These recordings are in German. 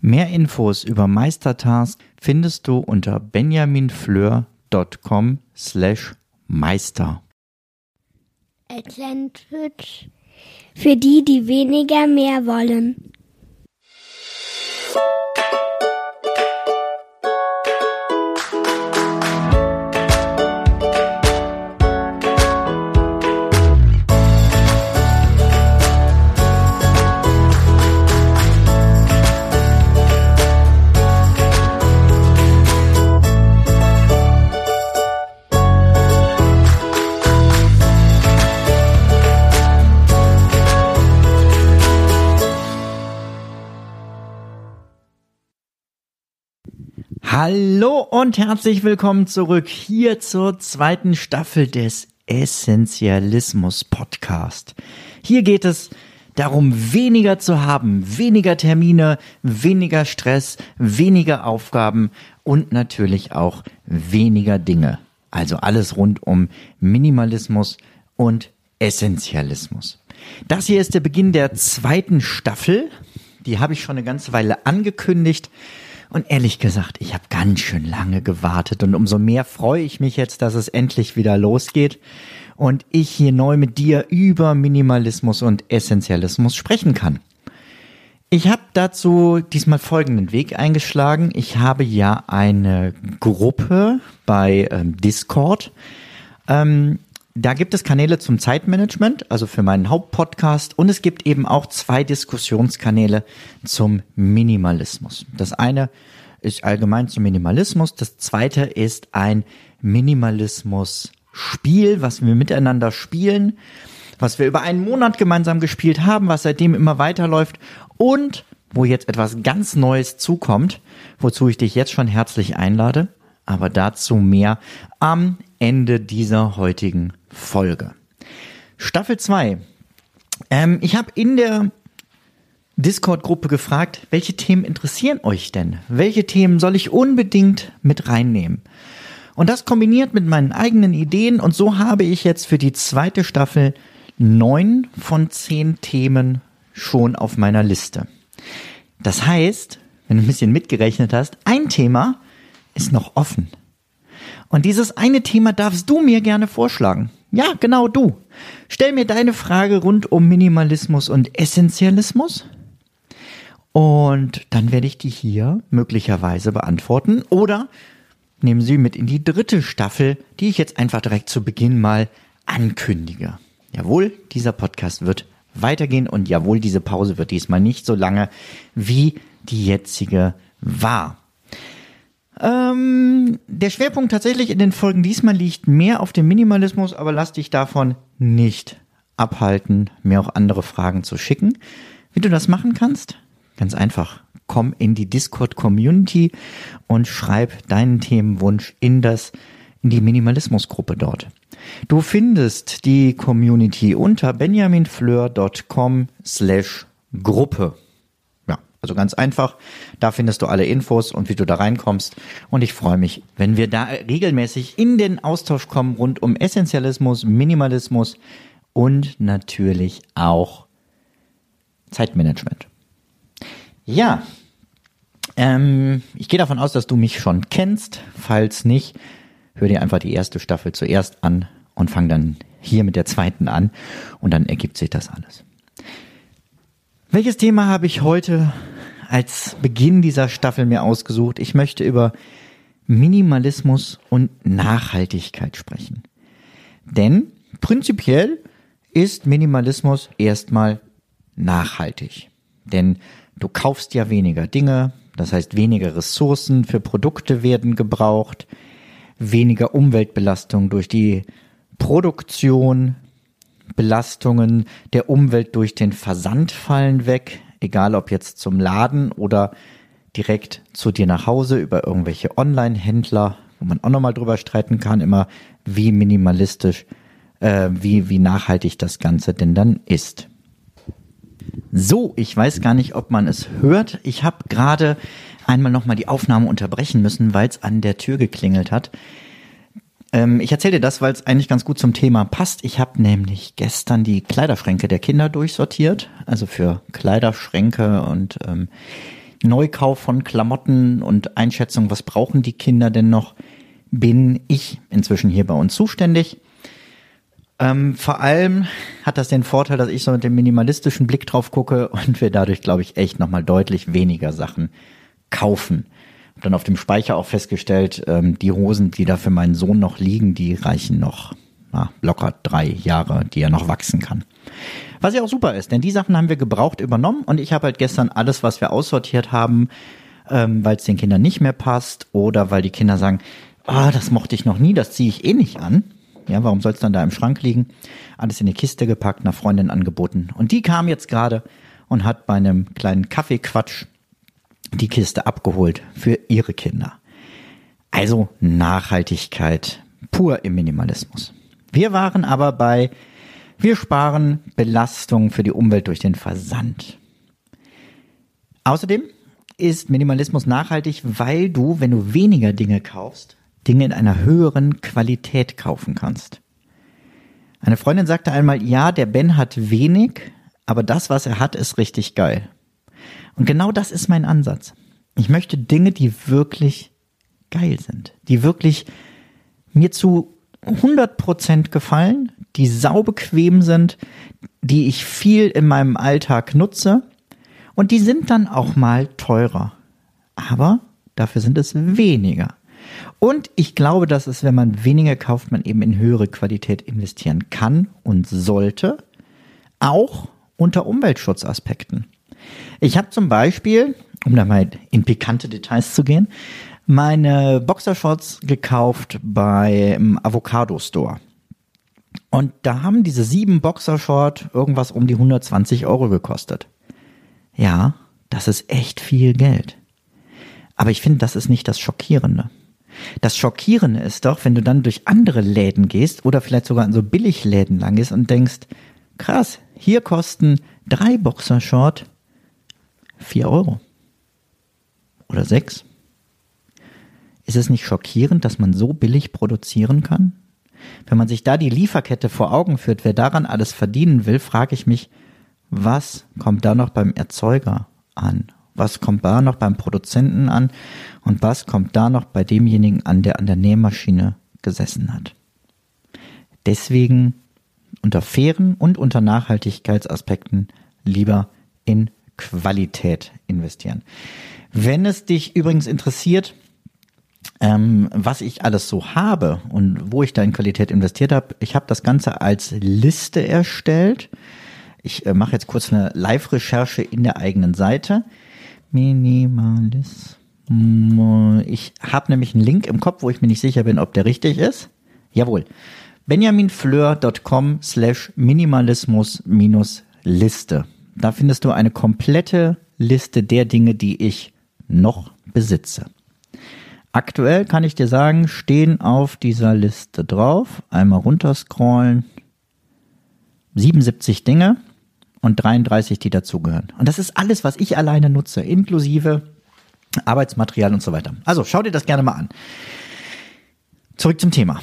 Mehr Infos über Meistertask findest du unter benjaminfleur.com slash meister. Atlantic für die, die weniger mehr wollen. Hallo und herzlich willkommen zurück hier zur zweiten Staffel des Essentialismus Podcast. Hier geht es darum, weniger zu haben, weniger Termine, weniger Stress, weniger Aufgaben und natürlich auch weniger Dinge. Also alles rund um Minimalismus und Essentialismus. Das hier ist der Beginn der zweiten Staffel. Die habe ich schon eine ganze Weile angekündigt. Und ehrlich gesagt, ich habe ganz schön lange gewartet und umso mehr freue ich mich jetzt, dass es endlich wieder losgeht und ich hier neu mit dir über Minimalismus und Essentialismus sprechen kann. Ich habe dazu diesmal folgenden Weg eingeschlagen. Ich habe ja eine Gruppe bei ähm, Discord. Ähm, da gibt es Kanäle zum Zeitmanagement, also für meinen Hauptpodcast, und es gibt eben auch zwei Diskussionskanäle zum Minimalismus. Das eine ist allgemein zum Minimalismus, das zweite ist ein Minimalismus-Spiel, was wir miteinander spielen, was wir über einen Monat gemeinsam gespielt haben, was seitdem immer weiterläuft und wo jetzt etwas ganz Neues zukommt, wozu ich dich jetzt schon herzlich einlade, aber dazu mehr am Ende dieser heutigen Folge. Staffel 2. Ähm, ich habe in der Discord-Gruppe gefragt, welche Themen interessieren euch denn? Welche Themen soll ich unbedingt mit reinnehmen? Und das kombiniert mit meinen eigenen Ideen und so habe ich jetzt für die zweite Staffel neun von zehn Themen schon auf meiner Liste. Das heißt, wenn du ein bisschen mitgerechnet hast, ein Thema ist noch offen. Und dieses eine Thema darfst du mir gerne vorschlagen. Ja, genau du. Stell mir deine Frage rund um Minimalismus und Essentialismus. Und dann werde ich die hier möglicherweise beantworten. Oder nehmen Sie mit in die dritte Staffel, die ich jetzt einfach direkt zu Beginn mal ankündige. Jawohl, dieser Podcast wird weitergehen und jawohl, diese Pause wird diesmal nicht so lange wie die jetzige war. Ähm, der Schwerpunkt tatsächlich in den Folgen diesmal liegt mehr auf dem Minimalismus, aber lass dich davon nicht abhalten, mir auch andere Fragen zu schicken. Wie du das machen kannst? Ganz einfach. Komm in die Discord Community und schreib deinen Themenwunsch in das, in die Minimalismusgruppe dort. Du findest die Community unter benjaminfleur.com slash Gruppe. Also ganz einfach, da findest du alle Infos und wie du da reinkommst. Und ich freue mich, wenn wir da regelmäßig in den Austausch kommen rund um Essentialismus, Minimalismus und natürlich auch Zeitmanagement. Ja, ähm, ich gehe davon aus, dass du mich schon kennst. Falls nicht, hör dir einfach die erste Staffel zuerst an und fang dann hier mit der zweiten an und dann ergibt sich das alles. Welches Thema habe ich heute als Beginn dieser Staffel mir ausgesucht. Ich möchte über Minimalismus und Nachhaltigkeit sprechen. Denn prinzipiell ist Minimalismus erstmal nachhaltig. Denn du kaufst ja weniger Dinge, das heißt weniger Ressourcen für Produkte werden gebraucht, weniger Umweltbelastung durch die Produktion, Belastungen der Umwelt durch den Versand fallen weg, egal ob jetzt zum Laden oder direkt zu dir nach Hause über irgendwelche Online-Händler, wo man auch nochmal drüber streiten kann, immer wie minimalistisch, äh, wie, wie nachhaltig das Ganze denn dann ist. So, ich weiß gar nicht, ob man es hört. Ich habe gerade einmal nochmal die Aufnahme unterbrechen müssen, weil es an der Tür geklingelt hat. Ähm, ich erzähle dir das, weil es eigentlich ganz gut zum Thema passt. Ich habe nämlich gestern die Kleiderschränke der Kinder durchsortiert, also für Kleiderschränke und ähm, Neukauf von Klamotten und Einschätzung, was brauchen die Kinder denn noch, bin ich inzwischen hier bei uns zuständig. Ähm, vor allem hat das den Vorteil, dass ich so mit dem minimalistischen Blick drauf gucke und wir dadurch, glaube ich, echt nochmal deutlich weniger Sachen kaufen. Hab dann auf dem Speicher auch festgestellt, ähm, die Hosen, die da für meinen Sohn noch liegen, die reichen noch na, locker drei Jahre, die er noch wachsen kann. Was ja auch super ist, denn die Sachen haben wir gebraucht übernommen und ich habe halt gestern alles, was wir aussortiert haben, ähm, weil es den Kindern nicht mehr passt oder weil die Kinder sagen, ah, das mochte ich noch nie, das ziehe ich eh nicht an. Ja, warum soll es dann da im Schrank liegen? Alles in die Kiste gepackt, einer Freundin angeboten. Und die kam jetzt gerade und hat bei einem kleinen Kaffeequatsch die Kiste abgeholt für ihre Kinder. Also Nachhaltigkeit pur im Minimalismus. Wir waren aber bei, wir sparen Belastung für die Umwelt durch den Versand. Außerdem ist Minimalismus nachhaltig, weil du, wenn du weniger Dinge kaufst, Dinge in einer höheren Qualität kaufen kannst. Eine Freundin sagte einmal, ja, der Ben hat wenig, aber das, was er hat, ist richtig geil. Und genau das ist mein Ansatz. Ich möchte Dinge, die wirklich geil sind, die wirklich mir zu 100% gefallen, die saubequem sind, die ich viel in meinem Alltag nutze und die sind dann auch mal teurer. Aber dafür sind es weniger. Und ich glaube, dass es, wenn man weniger kauft, man eben in höhere Qualität investieren kann und sollte, auch unter Umweltschutzaspekten. Ich habe zum Beispiel, um da mal in pikante Details zu gehen, meine Boxershorts gekauft beim Avocado Store. Und da haben diese sieben Boxershort irgendwas um die 120 Euro gekostet. Ja, das ist echt viel Geld. Aber ich finde, das ist nicht das Schockierende. Das Schockierende ist doch, wenn du dann durch andere Läden gehst oder vielleicht sogar in so Billigläden lang gehst und denkst, krass, hier kosten drei Boxershort vier Euro. Oder sechs. Ist es nicht schockierend, dass man so billig produzieren kann? Wenn man sich da die Lieferkette vor Augen führt, wer daran alles verdienen will, frage ich mich, was kommt da noch beim Erzeuger an? Was kommt da noch beim Produzenten an? Und was kommt da noch bei demjenigen an, der an der Nähmaschine gesessen hat? Deswegen unter fairen und unter Nachhaltigkeitsaspekten lieber in Qualität investieren. Wenn es dich übrigens interessiert, ähm, was ich alles so habe und wo ich da in Qualität investiert habe, ich habe das Ganze als Liste erstellt. Ich äh, mache jetzt kurz eine Live-Recherche in der eigenen Seite. Minimalismus. Ich habe nämlich einen Link im Kopf, wo ich mir nicht sicher bin, ob der richtig ist. Jawohl. benjaminfleur.com slash minimalismus minus Liste. Da findest du eine komplette Liste der Dinge, die ich noch besitze. Aktuell kann ich dir sagen, stehen auf dieser Liste drauf, einmal runterscrollen, 77 Dinge und 33, die dazugehören. Und das ist alles, was ich alleine nutze, inklusive Arbeitsmaterial und so weiter. Also schau dir das gerne mal an. Zurück zum Thema.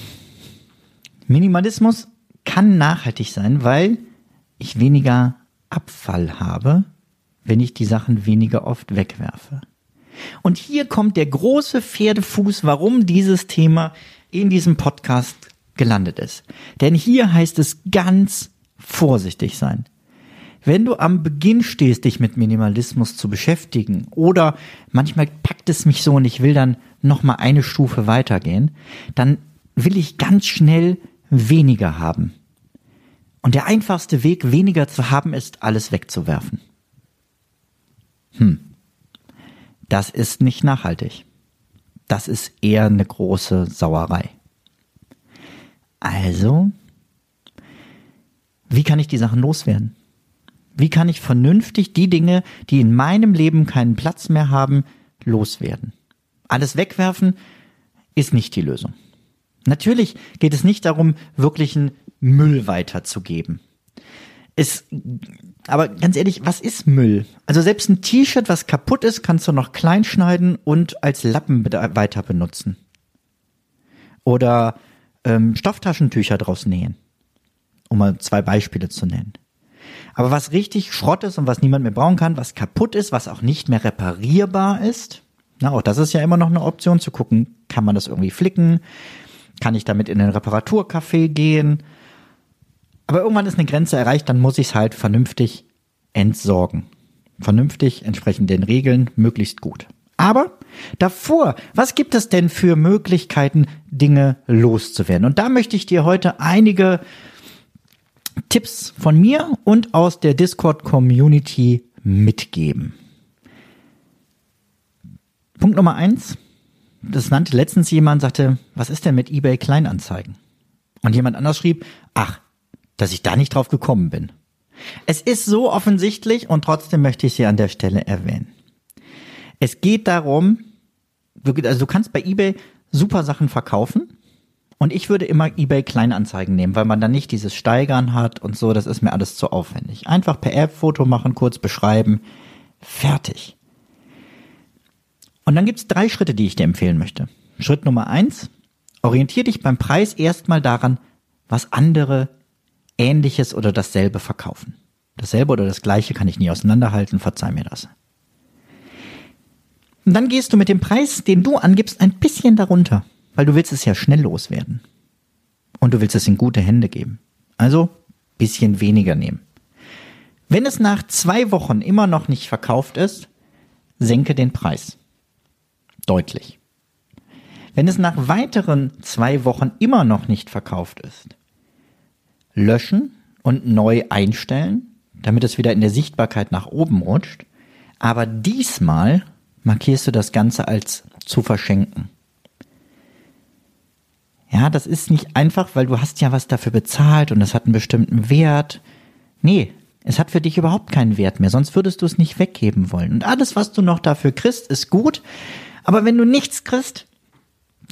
Minimalismus kann nachhaltig sein, weil ich weniger Abfall habe, wenn ich die Sachen weniger oft wegwerfe. Und hier kommt der große Pferdefuß, warum dieses Thema in diesem Podcast gelandet ist. Denn hier heißt es ganz vorsichtig sein. Wenn du am Beginn stehst, dich mit Minimalismus zu beschäftigen oder manchmal packt es mich so und ich will dann noch mal eine Stufe weitergehen, dann will ich ganz schnell weniger haben. Und der einfachste Weg, weniger zu haben, ist, alles wegzuwerfen. Hm. Das ist nicht nachhaltig. Das ist eher eine große Sauerei. Also, wie kann ich die Sachen loswerden? Wie kann ich vernünftig die Dinge, die in meinem Leben keinen Platz mehr haben, loswerden. Alles wegwerfen ist nicht die Lösung. Natürlich geht es nicht darum, wirklichen Müll weiterzugeben. Es, aber ganz ehrlich, was ist Müll? Also selbst ein T-Shirt, was kaputt ist, kannst du noch klein schneiden und als Lappen weiter benutzen. Oder ähm, Stofftaschentücher draus nähen. Um mal zwei Beispiele zu nennen. Aber was richtig Schrott ist und was niemand mehr brauchen kann, was kaputt ist, was auch nicht mehr reparierbar ist, na, auch das ist ja immer noch eine Option zu gucken, kann man das irgendwie flicken? Kann ich damit in den Reparaturcafé gehen? Aber irgendwann ist eine Grenze erreicht, dann muss ich es halt vernünftig entsorgen. Vernünftig, entsprechend den Regeln, möglichst gut. Aber davor, was gibt es denn für Möglichkeiten, Dinge loszuwerden? Und da möchte ich dir heute einige Tipps von mir und aus der Discord-Community mitgeben. Punkt Nummer eins. Das nannte letztens jemand, sagte, was ist denn mit eBay Kleinanzeigen? Und jemand anders schrieb, ach, dass ich da nicht drauf gekommen bin. Es ist so offensichtlich und trotzdem möchte ich sie an der Stelle erwähnen. Es geht darum, also du kannst bei eBay super Sachen verkaufen und ich würde immer eBay Kleinanzeigen nehmen, weil man dann nicht dieses Steigern hat und so, das ist mir alles zu aufwendig. Einfach per App Foto machen, kurz beschreiben, fertig. Und dann gibt's drei Schritte, die ich dir empfehlen möchte. Schritt Nummer eins, orientier dich beim Preis erstmal daran, was andere ähnliches oder dasselbe verkaufen. Dasselbe oder das gleiche kann ich nie auseinanderhalten, verzeih mir das. Und dann gehst du mit dem Preis, den du angibst, ein bisschen darunter, weil du willst es ja schnell loswerden. Und du willst es in gute Hände geben. Also bisschen weniger nehmen. Wenn es nach zwei Wochen immer noch nicht verkauft ist, senke den Preis. Deutlich. Wenn es nach weiteren zwei Wochen immer noch nicht verkauft ist, löschen und neu einstellen, damit es wieder in der Sichtbarkeit nach oben rutscht. Aber diesmal markierst du das Ganze als zu verschenken. Ja, das ist nicht einfach, weil du hast ja was dafür bezahlt und es hat einen bestimmten Wert. Nee, es hat für dich überhaupt keinen Wert mehr, sonst würdest du es nicht weggeben wollen. Und alles, was du noch dafür kriegst, ist gut. Aber wenn du nichts kriegst,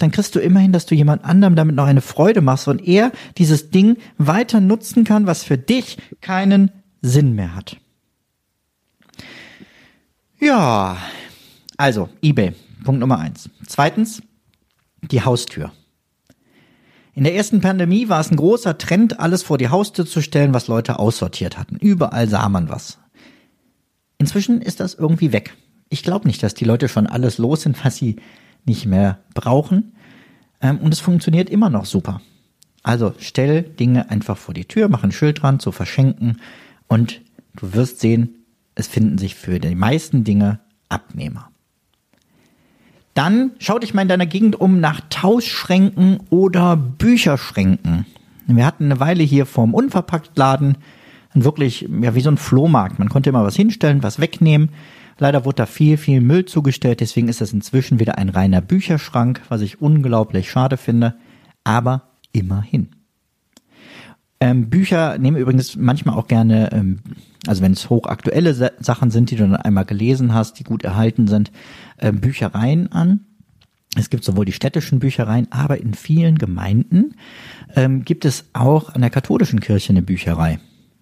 dann kriegst du immerhin, dass du jemand anderem damit noch eine Freude machst und er dieses Ding weiter nutzen kann, was für dich keinen Sinn mehr hat. Ja, also eBay, Punkt Nummer eins. Zweitens, die Haustür. In der ersten Pandemie war es ein großer Trend, alles vor die Haustür zu stellen, was Leute aussortiert hatten. Überall sah man was. Inzwischen ist das irgendwie weg. Ich glaube nicht, dass die Leute schon alles los sind, was sie nicht mehr brauchen. Ähm, und es funktioniert immer noch super. Also stell Dinge einfach vor die Tür, mach ein Schild dran zu verschenken und du wirst sehen, es finden sich für die meisten Dinge Abnehmer. Dann schau dich mal in deiner Gegend um nach Tauschschränken oder Bücherschränken. Wir hatten eine Weile hier vorm Unverpacktladen wirklich, ja, wie so ein Flohmarkt. Man konnte immer was hinstellen, was wegnehmen. Leider wurde da viel, viel Müll zugestellt, deswegen ist das inzwischen wieder ein reiner Bücherschrank, was ich unglaublich schade finde, aber immerhin. Ähm, Bücher nehmen übrigens manchmal auch gerne, ähm, also wenn es hochaktuelle Sa Sachen sind, die du dann einmal gelesen hast, die gut erhalten sind, äh, Büchereien an. Es gibt sowohl die städtischen Büchereien, aber in vielen Gemeinden ähm, gibt es auch an der katholischen Kirche eine Bücherei.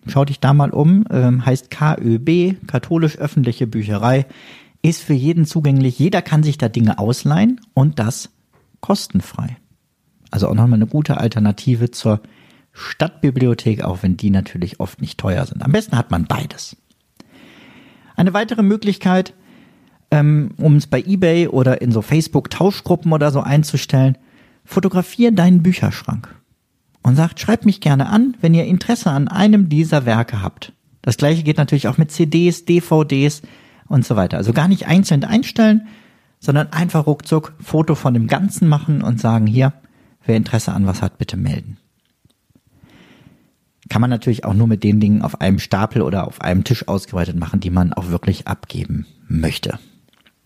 Schau dich da mal um, ähm, heißt KÖB, katholisch öffentliche Bücherei, ist für jeden zugänglich. Jeder kann sich da Dinge ausleihen und das kostenfrei. Also auch nochmal eine gute Alternative zur Stadtbibliothek, auch wenn die natürlich oft nicht teuer sind. Am besten hat man beides. Eine weitere Möglichkeit, ähm, um es bei eBay oder in so Facebook-Tauschgruppen oder so einzustellen, fotografier deinen Bücherschrank und sagt, schreibt mich gerne an, wenn ihr Interesse an einem dieser Werke habt. Das gleiche geht natürlich auch mit CDs, DVDs und so weiter. Also gar nicht einzeln einstellen, sondern einfach ruckzuck Foto von dem Ganzen machen und sagen, hier, wer Interesse an was hat, bitte melden. Kann man natürlich auch nur mit den Dingen auf einem Stapel oder auf einem Tisch ausgeweitet machen, die man auch wirklich abgeben möchte.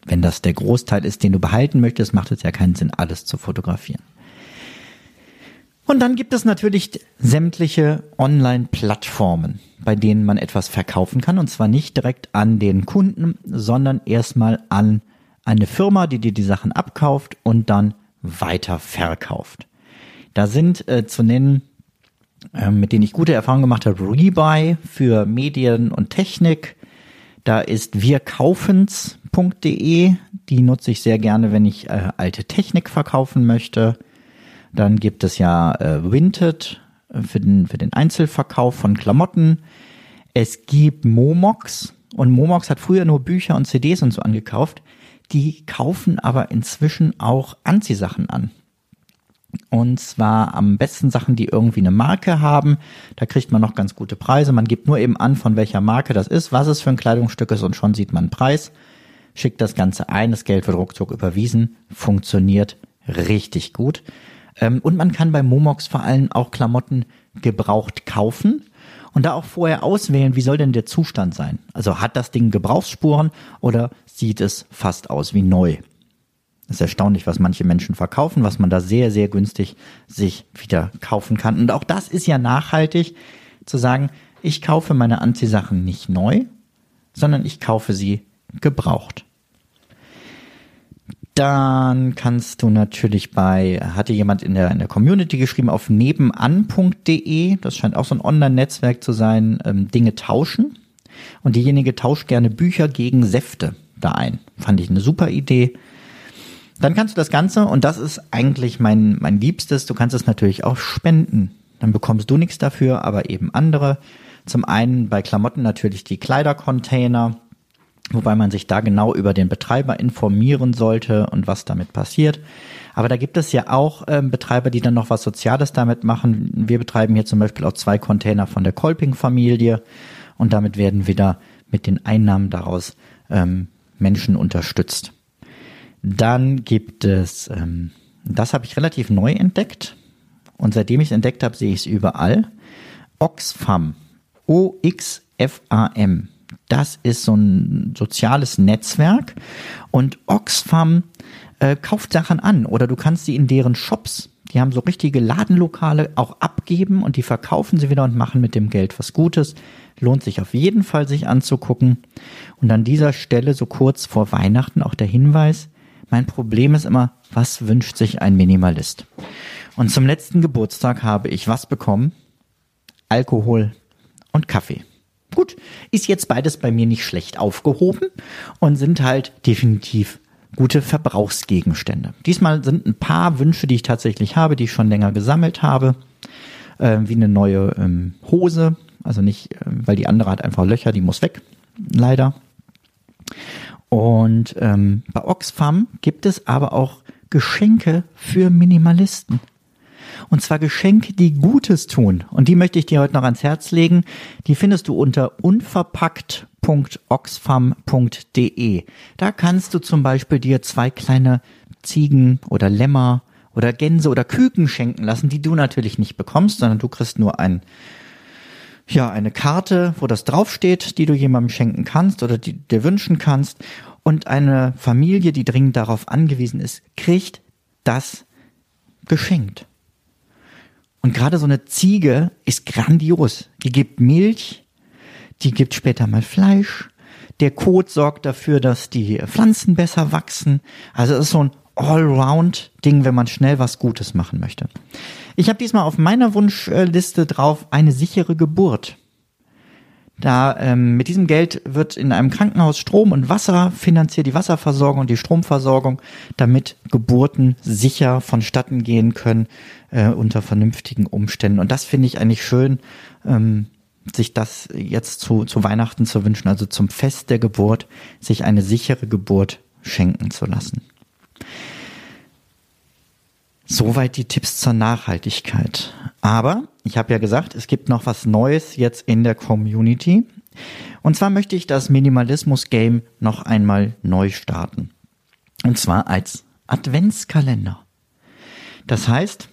Wenn das der Großteil ist, den du behalten möchtest, macht es ja keinen Sinn, alles zu fotografieren. Und dann gibt es natürlich sämtliche Online-Plattformen, bei denen man etwas verkaufen kann. Und zwar nicht direkt an den Kunden, sondern erstmal an eine Firma, die dir die Sachen abkauft und dann weiter verkauft. Da sind äh, zu nennen, äh, mit denen ich gute Erfahrungen gemacht habe, Rebuy für Medien und Technik. Da ist wirkaufens.de, die nutze ich sehr gerne, wenn ich äh, alte Technik verkaufen möchte. Dann gibt es ja äh, Vinted äh, für den, für den Einzelverkauf von Klamotten. Es gibt Momox und Momox hat früher nur Bücher und CDs und so angekauft. Die kaufen aber inzwischen auch Anziehsachen an. Und zwar am besten Sachen, die irgendwie eine Marke haben. Da kriegt man noch ganz gute Preise. Man gibt nur eben an, von welcher Marke das ist, was es für ein Kleidungsstück ist und schon sieht man einen Preis. Schickt das Ganze ein, das Geld wird ruckzuck überwiesen. Funktioniert richtig gut. Ähm, und man kann bei Momox vor allem auch Klamotten gebraucht kaufen und da auch vorher auswählen, wie soll denn der Zustand sein? Also hat das Ding Gebrauchsspuren oder sieht es fast aus wie neu? Es ist erstaunlich, was manche Menschen verkaufen, was man da sehr, sehr günstig sich wieder kaufen kann. Und auch das ist ja nachhaltig, zu sagen, ich kaufe meine Anziehsachen nicht neu, sondern ich kaufe sie gebraucht. Dann kannst du natürlich bei, hatte jemand in der, in der Community geschrieben, auf nebenan.de, das scheint auch so ein Online-Netzwerk zu sein, ähm, Dinge tauschen. Und diejenige tauscht gerne Bücher gegen Säfte da ein. Fand ich eine super Idee. Dann kannst du das Ganze, und das ist eigentlich mein, mein Liebstes, du kannst es natürlich auch spenden. Dann bekommst du nichts dafür, aber eben andere. Zum einen bei Klamotten natürlich die Kleidercontainer, wobei man sich da genau über den Betreiber informieren sollte und was damit passiert. Aber da gibt es ja auch ähm, Betreiber, die dann noch was Soziales damit machen. Wir betreiben hier zum Beispiel auch zwei Container von der Kolping-Familie und damit werden wieder mit den Einnahmen daraus ähm, Menschen unterstützt. Dann gibt es, ähm, das habe ich relativ neu entdeckt und seitdem ich es entdeckt habe, sehe ich es überall. Oxfam. O-X-F-A-M das ist so ein soziales Netzwerk und Oxfam äh, kauft Sachen an oder du kannst sie in deren Shops, die haben so richtige Ladenlokale auch abgeben und die verkaufen sie wieder und machen mit dem Geld was Gutes. Lohnt sich auf jeden Fall sich anzugucken. Und an dieser Stelle so kurz vor Weihnachten auch der Hinweis, mein Problem ist immer, was wünscht sich ein Minimalist? Und zum letzten Geburtstag habe ich was bekommen? Alkohol und Kaffee. Gut, ist jetzt beides bei mir nicht schlecht aufgehoben und sind halt definitiv gute Verbrauchsgegenstände. Diesmal sind ein paar Wünsche, die ich tatsächlich habe, die ich schon länger gesammelt habe, äh, wie eine neue ähm, Hose, also nicht, äh, weil die andere hat einfach Löcher, die muss weg, leider. Und ähm, bei Oxfam gibt es aber auch Geschenke für Minimalisten. Und zwar Geschenke, die Gutes tun. Und die möchte ich dir heute noch ans Herz legen. Die findest du unter unverpackt.oxfam.de. Da kannst du zum Beispiel dir zwei kleine Ziegen oder Lämmer oder Gänse oder Küken schenken lassen, die du natürlich nicht bekommst, sondern du kriegst nur ein ja, eine Karte, wo das draufsteht, die du jemandem schenken kannst oder die dir wünschen kannst. Und eine Familie, die dringend darauf angewiesen ist, kriegt das geschenkt. Und gerade so eine Ziege ist grandios. Die gibt Milch, die gibt später mal Fleisch. Der Kot sorgt dafür, dass die Pflanzen besser wachsen. Also es ist so ein Allround-Ding, wenn man schnell was Gutes machen möchte. Ich habe diesmal auf meiner Wunschliste drauf eine sichere Geburt. Da ähm, mit diesem Geld wird in einem Krankenhaus Strom und Wasser finanziert, die Wasserversorgung und die Stromversorgung, damit Geburten sicher vonstatten gehen können äh, unter vernünftigen Umständen. Und das finde ich eigentlich schön, ähm, sich das jetzt zu, zu Weihnachten zu wünschen, also zum Fest der Geburt, sich eine sichere Geburt schenken zu lassen. Soweit die Tipps zur Nachhaltigkeit. Aber ich habe ja gesagt, es gibt noch was Neues jetzt in der Community. Und zwar möchte ich das Minimalismus-Game noch einmal neu starten. Und zwar als Adventskalender. Das heißt,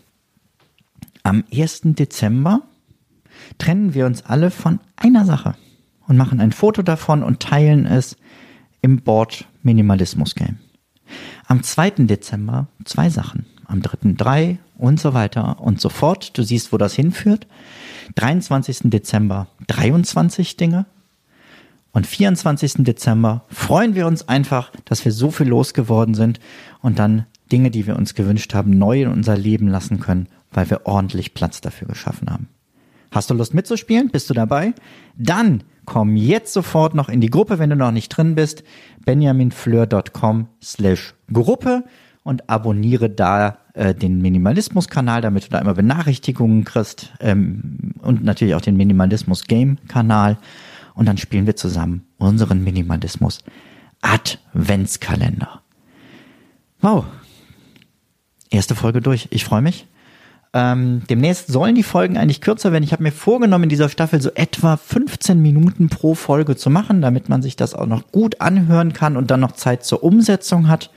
am 1. Dezember trennen wir uns alle von einer Sache und machen ein Foto davon und teilen es im Board Minimalismus Game. Am 2. Dezember zwei Sachen am 3. 3 und so weiter und so fort. Du siehst, wo das hinführt. 23. Dezember 23 Dinge Und 24. Dezember freuen wir uns einfach, dass wir so viel losgeworden sind und dann Dinge, die wir uns gewünscht haben, neu in unser Leben lassen können, weil wir ordentlich Platz dafür geschaffen haben. Hast du Lust mitzuspielen? Bist du dabei? Dann komm jetzt sofort noch in die Gruppe, wenn du noch nicht drin bist. benjaminfleur.com slash Gruppe und abonniere da äh, den Minimalismus-Kanal, damit du da immer Benachrichtigungen kriegst ähm, und natürlich auch den Minimalismus-Game-Kanal. Und dann spielen wir zusammen unseren Minimalismus Adventskalender. Wow. Erste Folge durch. Ich freue mich. Ähm, demnächst sollen die Folgen eigentlich kürzer werden. Ich habe mir vorgenommen, in dieser Staffel so etwa 15 Minuten pro Folge zu machen, damit man sich das auch noch gut anhören kann und dann noch Zeit zur Umsetzung hat.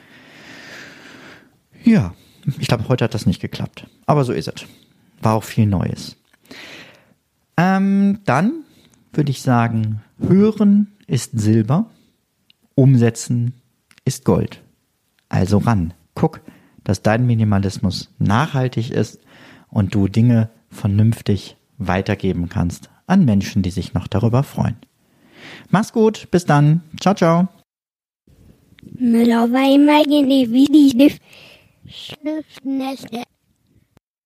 Ja, ich glaube, heute hat das nicht geklappt. Aber so ist es. War auch viel Neues. Ähm, dann würde ich sagen, hören ist Silber, umsetzen ist Gold. Also ran, guck, dass dein Minimalismus nachhaltig ist und du Dinge vernünftig weitergeben kannst an Menschen, die sich noch darüber freuen. Mach's gut, bis dann. Ciao, ciao. Müller war immer die Schnüffnester.